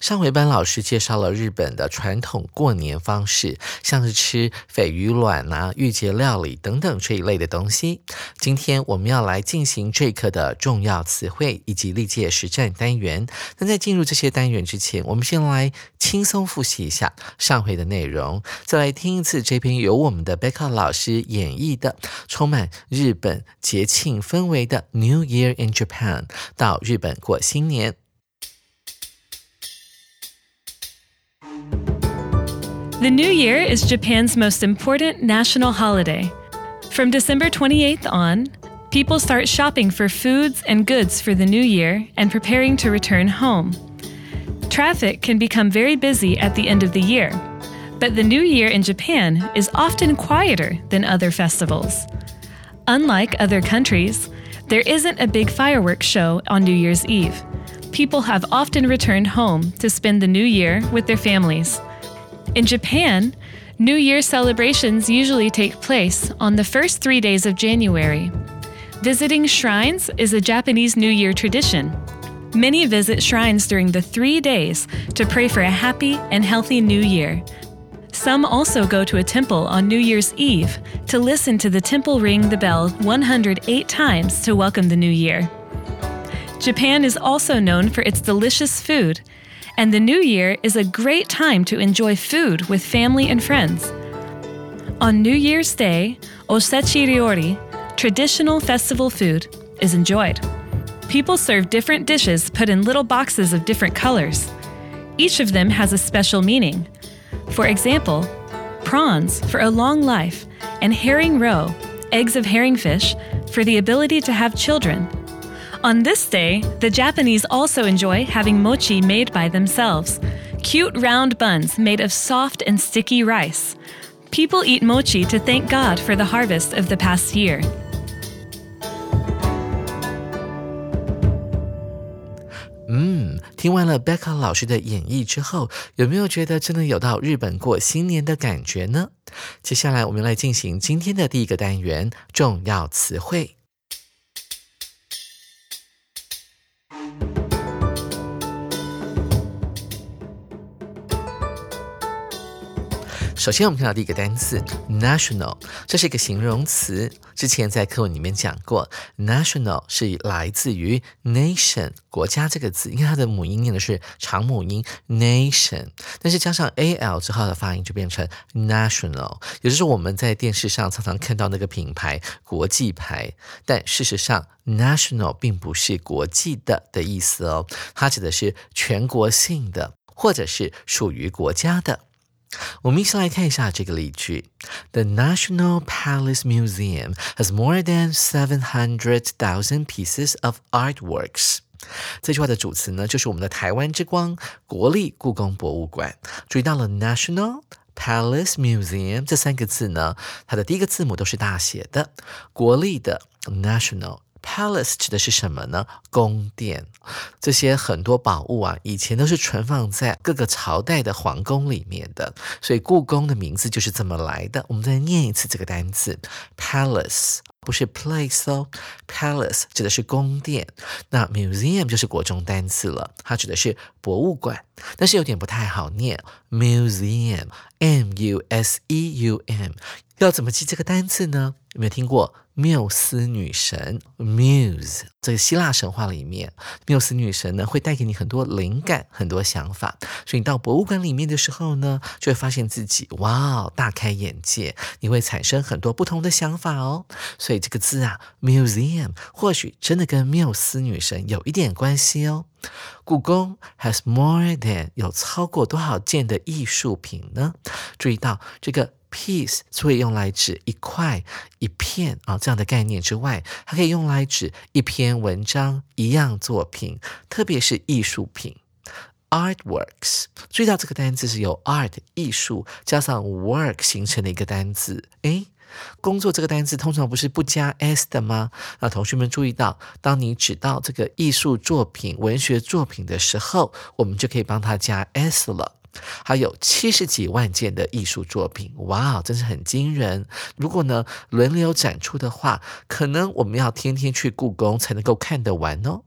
上回班老师介绍了日本的传统过年方式，像是吃鲱鱼卵啊、御节料理等等这一类的东西。今天我们要来进行这一课的重要词汇以及历届实战单元。那在进入这些单元之前，我们先来轻松复习一下上回的内容，再来听一次这篇由我们的贝克老师演绎的充满日本节庆氛围的 New Year in Japan，到日本过新年。The New Year is Japan's most important national holiday. From December 28th on, people start shopping for foods and goods for the new year and preparing to return home. Traffic can become very busy at the end of the year, but the New Year in Japan is often quieter than other festivals. Unlike other countries, there isn't a big fireworks show on New Year's Eve. People have often returned home to spend the new year with their families. In Japan, New Year celebrations usually take place on the first three days of January. Visiting shrines is a Japanese New Year tradition. Many visit shrines during the three days to pray for a happy and healthy new year. Some also go to a temple on New Year's Eve to listen to the temple ring the bell 108 times to welcome the new year. Japan is also known for its delicious food, and the new year is a great time to enjoy food with family and friends. On New Year's Day, osechi ryori, traditional festival food, is enjoyed. People serve different dishes put in little boxes of different colors. Each of them has a special meaning. For example, prawns for a long life, and herring roe, eggs of herringfish, for the ability to have children. On this day, the Japanese also enjoy having mochi made by themselves cute round buns made of soft and sticky rice. People eat mochi to thank God for the harvest of the past year. 嗯，听完了 Becca 老师的演绎之后，有没有觉得真的有到日本过新年的感觉呢？接下来我们来进行今天的第一个单元重要词汇。 首先，我们看到第一个单词 national，这是一个形容词。之前在课文里面讲过，national 是来自于 nation 国家这个字，因为它的母音念的是长母音 nation，但是加上 a l 之后的发音就变成 national，也就是我们在电视上常常看到那个品牌国际牌，但事实上 national 并不是国际的的意思哦，它指的是全国性的，或者是属于国家的。我们一起来看一下这个例句：The National Palace Museum has more than seven hundred thousand pieces of artworks。这句话的主词呢，就是我们的台湾之光——国立故宫博物馆。注意到了 National Palace Museum 这三个字呢，它的第一个字母都是大写的。国立的 National。 Palace 指的是什么呢？宫殿，这些很多宝物啊，以前都是存放在各个朝代的皇宫里面的，所以故宫的名字就是这么来的。我们再念一次这个单词，Palace 不是 place 哦，Palace 指的是宫殿。那 Museum 就是国中单词了，它指的是博物馆，但是有点不太好念，Museum，M U S E U M。要怎么记这个单字呢？有没有听过缪斯女神 Muse？这个希腊神话里面，缪斯女神呢会带给你很多灵感、很多想法。所以你到博物馆里面的时候呢，就会发现自己哇，大开眼界，你会产生很多不同的想法哦。所以这个字啊，museum 或许真的跟缪斯女神有一点关系哦。故宫 has more than 有超过多少件的艺术品呢？注意到这个。Piece 除了用来指一块、一片啊这样的概念之外，它可以用来指一篇文章、一样作品，特别是艺术品 artworks。注意到这个单词是由 art 艺术加上 work 形成的一个单词。诶，工作这个单词通常不是不加 s 的吗？那同学们注意到，当你指到这个艺术作品、文学作品的时候，我们就可以帮它加 s 了。还有七十几万件的艺术作品，哇，真是很惊人。如果呢轮流展出的话，可能我们要天天去故宫才能够看得完哦。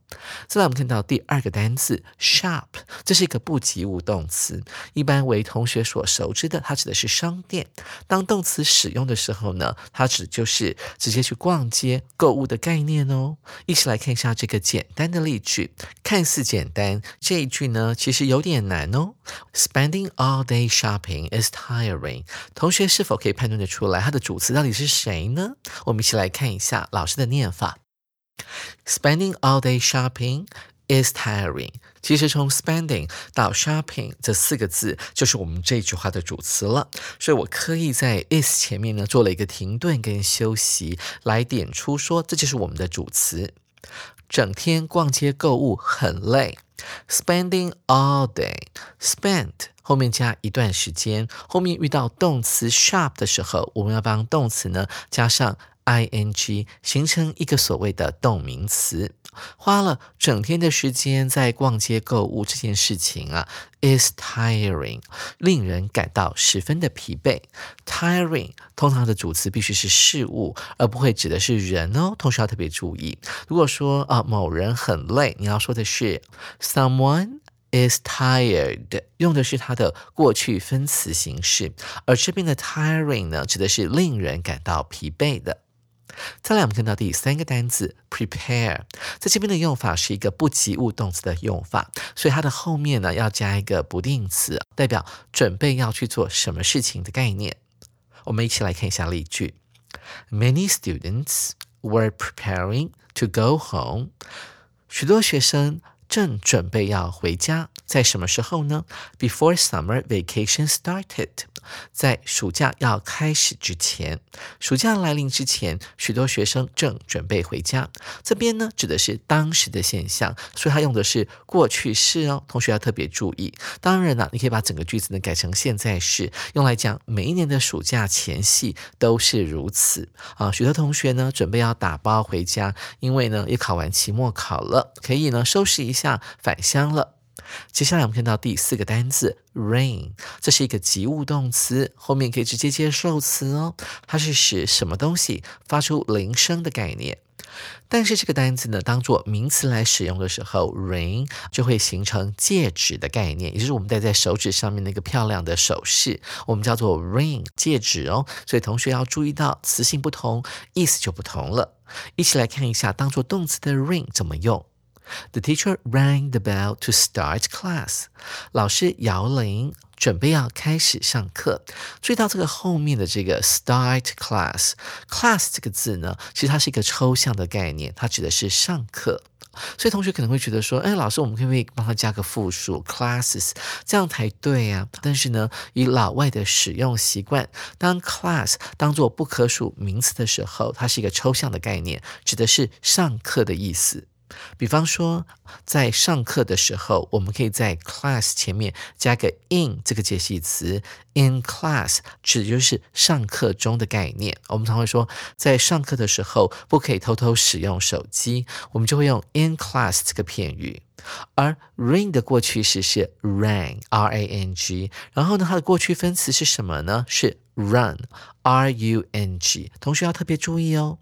再来，我们看到第二个单词 shop，这是一个不及物动词，一般为同学所熟知的，它指的是商店。当动词使用的时候呢，它指就是直接去逛街购物的概念哦。一起来看一下这个简单的例句，看似简单，这一句呢其实有点难哦。Spending all day shopping is tiring。同学是否可以判断得出来它的主词到底是谁呢？我们一起来看一下老师的念法。Spending all day shopping is tiring。其实从 spending 到 shopping 这四个字就是我们这句话的主词了。所以我刻意在 is 前面呢做了一个停顿跟休息，来点出说这就是我们的主词。整天逛街购物很累。Spending all day, spend 后面加一段时间，后面遇到动词 shop 的时候，我们要帮动词呢加上。I n g 形成一个所谓的动名词，花了整天的时间在逛街购物这件事情啊，is tiring，令人感到十分的疲惫。tiring 通常的主词必须是事物，而不会指的是人哦。同时要特别注意，如果说啊某人很累，你要说的是 someone is tired，用的是它的过去分词形式，而这边的 tiring 呢，指的是令人感到疲惫的。再来，我们看到第三个单词 prepare，在这边的用法是一个不及物动词的用法，所以它的后面呢要加一个不定词，代表准备要去做什么事情的概念。我们一起来看一下例句：Many students were preparing to go home。许多学生正准备要回家，在什么时候呢？Before summer vacation started。在暑假要开始之前，暑假来临之前，许多学生正准备回家。这边呢，指的是当时的现象，所以它用的是过去式哦。同学要特别注意。当然呢，你可以把整个句子呢改成现在式，用来讲每一年的暑假前夕都是如此啊。许多同学呢准备要打包回家，因为呢也考完期末考了，可以呢收拾一下返乡了。接下来我们看到第四个单词 rain，这是一个及物动词，后面可以直接接受词哦。它是使什么东西发出铃声的概念。但是这个单词呢，当做名词来使用的时候，ring 就会形成戒指的概念，也就是我们戴在手指上面那个漂亮的首饰，我们叫做 ring 戒指哦。所以同学要注意到词性不同，意思就不同了。一起来看一下，当做动词的 ring 怎么用。The teacher rang the bell to start class. 老师摇铃，准备要开始上课。注意到这个后面的这个 start class。class 这个字呢，其实它是一个抽象的概念，它指的是上课。所以同学可能会觉得说，哎，老师，我们可不可以帮他加个复数 classes，这样才对呀？但是呢，以老外的使用习惯，当 class 当做不可数名词的时候，它是一个抽象的概念，指的是上课的意思。比方说，在上课的时候，我们可以在 class 前面加个 in 这个解析词，in class 指的就是上课中的概念。我们常会说，在上课的时候不可以偷偷使用手机，我们就会用 in class 这个片语。而 ring 的过去式是 rang，r a n g，然后呢，它的过去分词是什么呢？是 run，r u n g。同学要特别注意哦。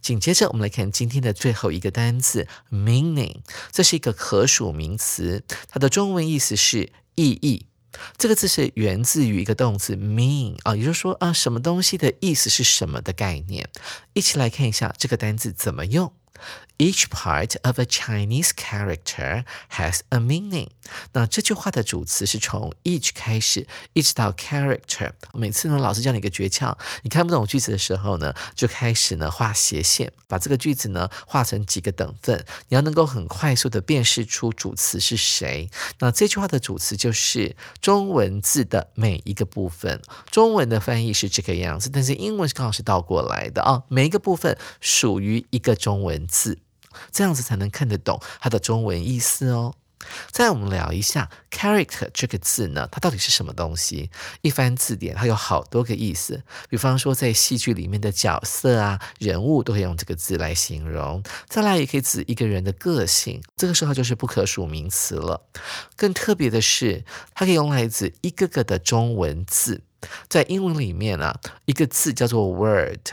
紧接着，我们来看今天的最后一个单词 meaning，这是一个可数名词，它的中文意思是意义。这个字是源自于一个动词 mean 啊，也就是说啊，什么东西的意思是什么的概念。一起来看一下这个单字怎么用。Each part of a Chinese character has a meaning。那这句话的主词是从 each 开始，一直到 character。每次呢，老师教你一个诀窍，你看不懂句子的时候呢，就开始呢画斜线，把这个句子呢画成几个等份，你要能够很快速的辨识出主词是谁。那这句话的主词就是中文字的每一个部分。中文的翻译是这个样子，但是英文是刚好是倒过来的啊，每一个部分属于一个中文字。这样子才能看得懂它的中文意思哦。再我们聊一下 character 这个字呢，它到底是什么东西？一翻字典，它有好多个意思。比方说，在戏剧里面的角色啊、人物，都可以用这个字来形容。再来，也可以指一个人的个性，这个时候就是不可数名词了。更特别的是，它可以用来指一个个的中文字。在英文里面啊，一个字叫做 word，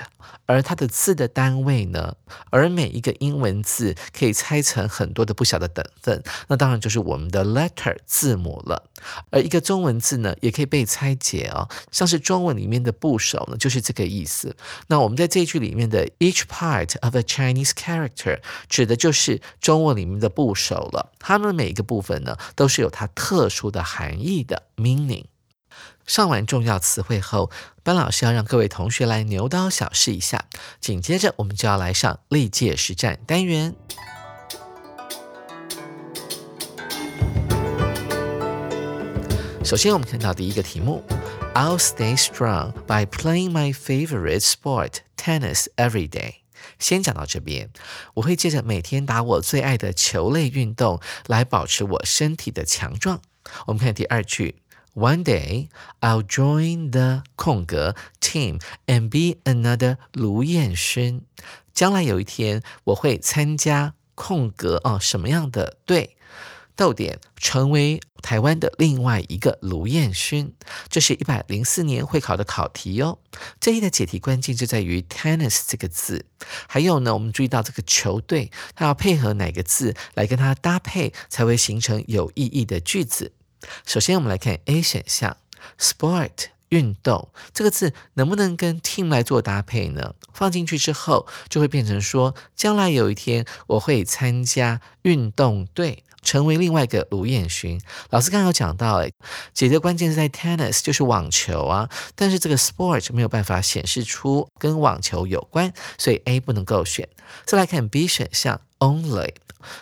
而它的字的单位呢，而每一个英文字可以拆成很多的不小的等份，那当然就是我们的 letter 字母了。而一个中文字呢，也可以被拆解哦，像是中文里面的部首呢，就是这个意思。那我们在这一句里面的 each part of a Chinese character 指的就是中文里面的部首了，它们每一个部分呢，都是有它特殊的含义的 meaning。上完重要词汇后，班老师要让各位同学来牛刀小试一下。紧接着，我们就要来上历届实战单元。首先，我们看到第一个题目：I'll stay strong by playing my favorite sport, tennis, every day。先讲到这边，我会借着每天打我最爱的球类运动来保持我身体的强壮。我们看第二句。One day, I'll join the 空格 team and be another 卢彦勋。将来有一天，我会参加空格啊什么样的队？逗点，成为台湾的另外一个卢彦勋。这是一百零四年会考的考题哟。这里的解题关键就在于 tennis 这个字。还有呢，我们注意到这个球队，它要配合哪个字来跟它搭配，才会形成有意义的句子。首先，我们来看 A 选项，sport 运动这个字能不能跟 team 来做搭配呢？放进去之后，就会变成说，将来有一天我会参加运动队，成为另外一个卢彦勋。老师刚刚有讲到，哎，解的关键是在 tennis，就是网球啊，但是这个 sport 没有办法显示出跟网球有关，所以 A 不能够选。再来看 B 选项，only，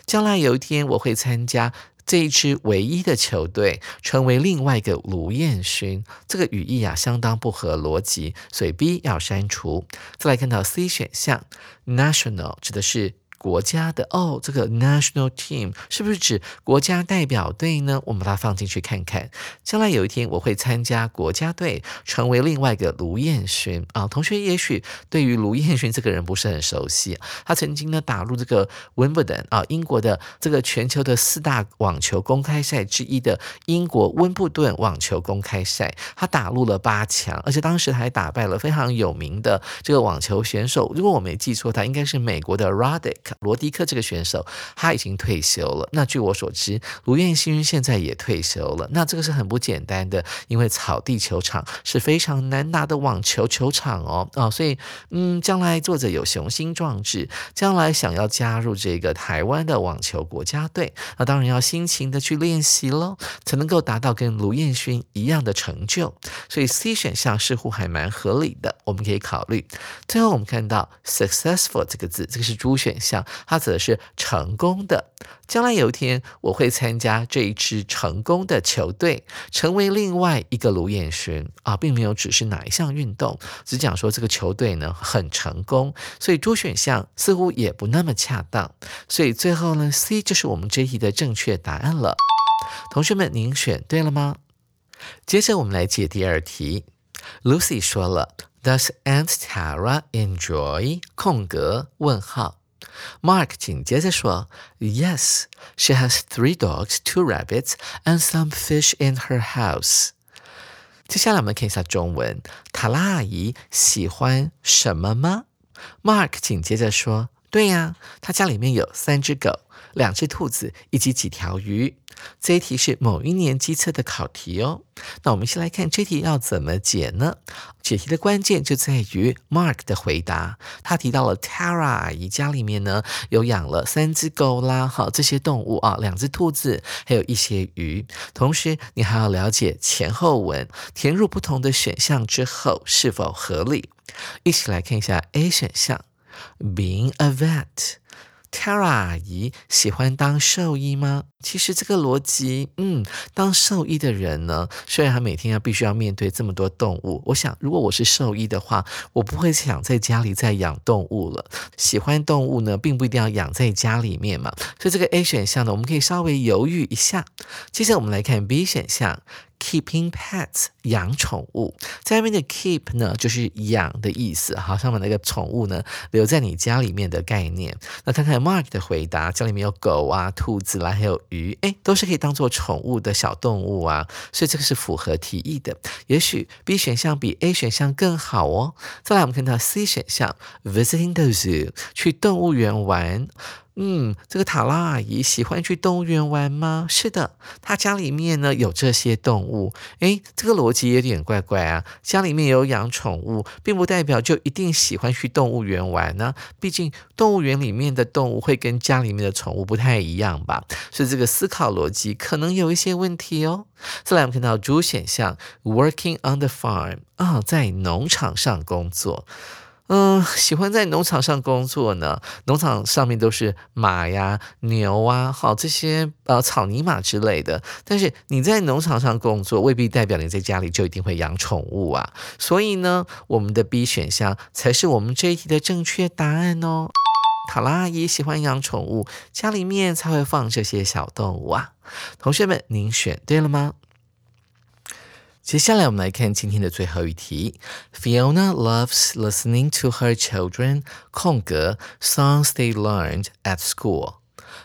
将来有一天我会参加。这一支唯一的球队成为另外一个卢彦勋，这个语义啊相当不合逻辑，所以 B 要删除。再来看到 C 选项，national 指的是。国家的哦，这个 national team 是不是指国家代表队呢？我们把它放进去看看。将来有一天我会参加国家队，成为另外一个卢彦勋啊。同学也许对于卢彦勋这个人不是很熟悉，他曾经呢打入这个 Wimbledon 啊，英国的这个全球的四大网球公开赛之一的英国温布顿网球公开赛，他打入了八强，而且当时还打败了非常有名的这个网球选手。如果我没记错，他应该是美国的 Roddick。罗迪克这个选手他已经退休了。那据我所知，卢彦勋现在也退休了。那这个是很不简单的，因为草地球场是非常难拿的网球球场哦。哦，所以嗯，将来作者有雄心壮志，将来想要加入这个台湾的网球国家队，那当然要辛勤的去练习喽，才能够达到跟卢彦勋一样的成就。所以 C 选项似乎还蛮合理的，我们可以考虑。最后我们看到 successful 这个字，这个是 D 选项。它指的是成功的。将来有一天，我会参加这一支成功的球队，成为另外一个卢彦勋啊，并没有指是哪一项运动，只讲说这个球队呢很成功。所以多选项似乎也不那么恰当。所以最后呢，C 就是我们这一题的正确答案了。同学们，您选对了吗？接着我们来解第二题。Lucy 说了，Does Aunt Tara enjoy 空格问号？Mark 紧接着说：“Yes, she has three dogs, two rabbits, and some fish in her house。”接下来我们看一下中文。塔拉阿姨喜欢什么吗？Mark 紧接着说：“对呀，她家里面有三只狗、两只兔子以及几条鱼。这一题是某一年机测的考题哦。那我们先来看这题要怎么解呢？解题的关键就在于 Mark 的回答。他提到了 Tara 阿姨家里面呢有养了三只狗啦，好这些动物啊，两只兔子，还有一些鱼。同时，你还要了解前后文，填入不同的选项之后是否合理。一起来看一下 A 选项，Being a vet。Tara 阿姨喜欢当兽医吗？其实这个逻辑，嗯，当兽医的人呢，虽然他每天要必须要面对这么多动物，我想如果我是兽医的话，我不会想在家里再养动物了。喜欢动物呢，并不一定要养在家里面嘛。所以这个 A 选项呢，我们可以稍微犹豫一下。接着我们来看 B 选项。Keeping pets 养宠物，在外面的 keep 呢，就是养的意思，好，上面那个宠物呢，留在你家里面的概念。那看看 Mark 的回答，家里面有狗啊、兔子啦，还有鱼，哎，都是可以当做宠物的小动物啊，所以这个是符合提议的。也许 B 选项比 A 选项更好哦。再来，我们看到 C 选项，Visiting the zoo 去动物园玩。嗯，这个塔拉阿姨喜欢去动物园玩吗？是的，她家里面呢有这些动物。诶，这个逻辑有点怪怪啊。家里面有养宠物，并不代表就一定喜欢去动物园玩呢。毕竟动物园里面的动物会跟家里面的宠物不太一样吧？所以这个思考逻辑可能有一些问题哦。再来，我们看到主选项，working on the farm 啊，在农场上工作。嗯，喜欢在农场上工作呢。农场上面都是马呀、牛啊，好这些呃草泥马之类的。但是你在农场上工作，未必代表你在家里就一定会养宠物啊。所以呢，我们的 B 选项才是我们这一题的正确答案哦。塔拉阿姨喜欢养宠物，家里面才会放这些小动物啊。同学们，您选对了吗？接下来我们来看今天的最后一题。Fiona loves listening to her children 空格 songs they learned at school.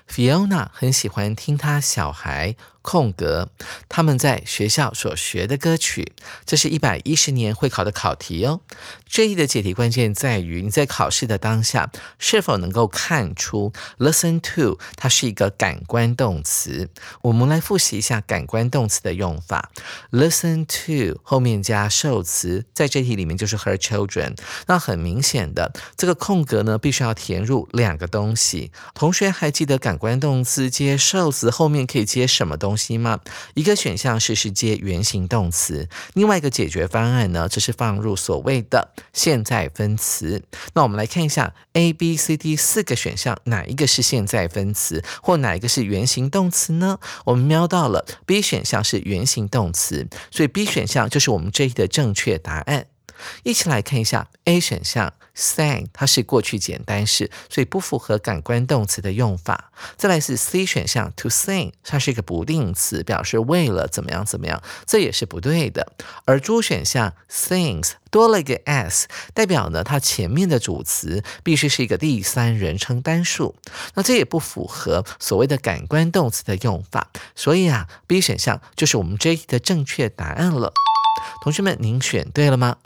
Fiona 很喜欢听她小孩。 空格，他们在学校所学的歌曲，这是一百一十年会考的考题哦。这一的解题关键在于你在考试的当下是否能够看出 listen to 它是一个感官动词。我们来复习一下感官动词的用法。listen to 后面加受词，在这题里面就是 her children。那很明显的，这个空格呢，必须要填入两个东西。同学还记得感官动词接受词后面可以接什么东？东西吗？一个选项是是接原形动词，另外一个解决方案呢，就是放入所谓的现在分词。那我们来看一下 A、B、C、D 四个选项，哪一个是现在分词，或哪一个是原形动词呢？我们瞄到了 B 选项是原形动词，所以 B 选项就是我们这一的正确答案。一起来看一下 A 选项。Sang 它是过去简单式，所以不符合感官动词的用法。再来是 C 选项，to sing 它是一个不定词，表示为了怎么样怎么样，这也是不对的。而 D 选项 sings 多了一个 s，代表呢它前面的主词必须是一个第三人称单数，那这也不符合所谓的感官动词的用法。所以啊，B 选项就是我们这一题的正确答案了。同学们，您选对了吗？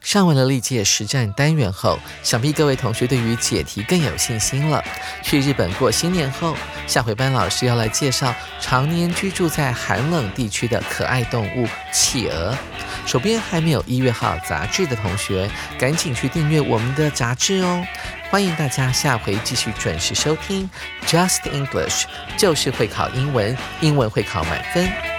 上完了历届实战单元后，想必各位同学对于解题更有信心了。去日本过新年后，下回班老师要来介绍常年居住在寒冷地区的可爱动物企鹅。手边还没有一月号杂志的同学，赶紧去订阅我们的杂志哦！欢迎大家下回继续准时收听 Just English，就是会考英文，英文会考满分。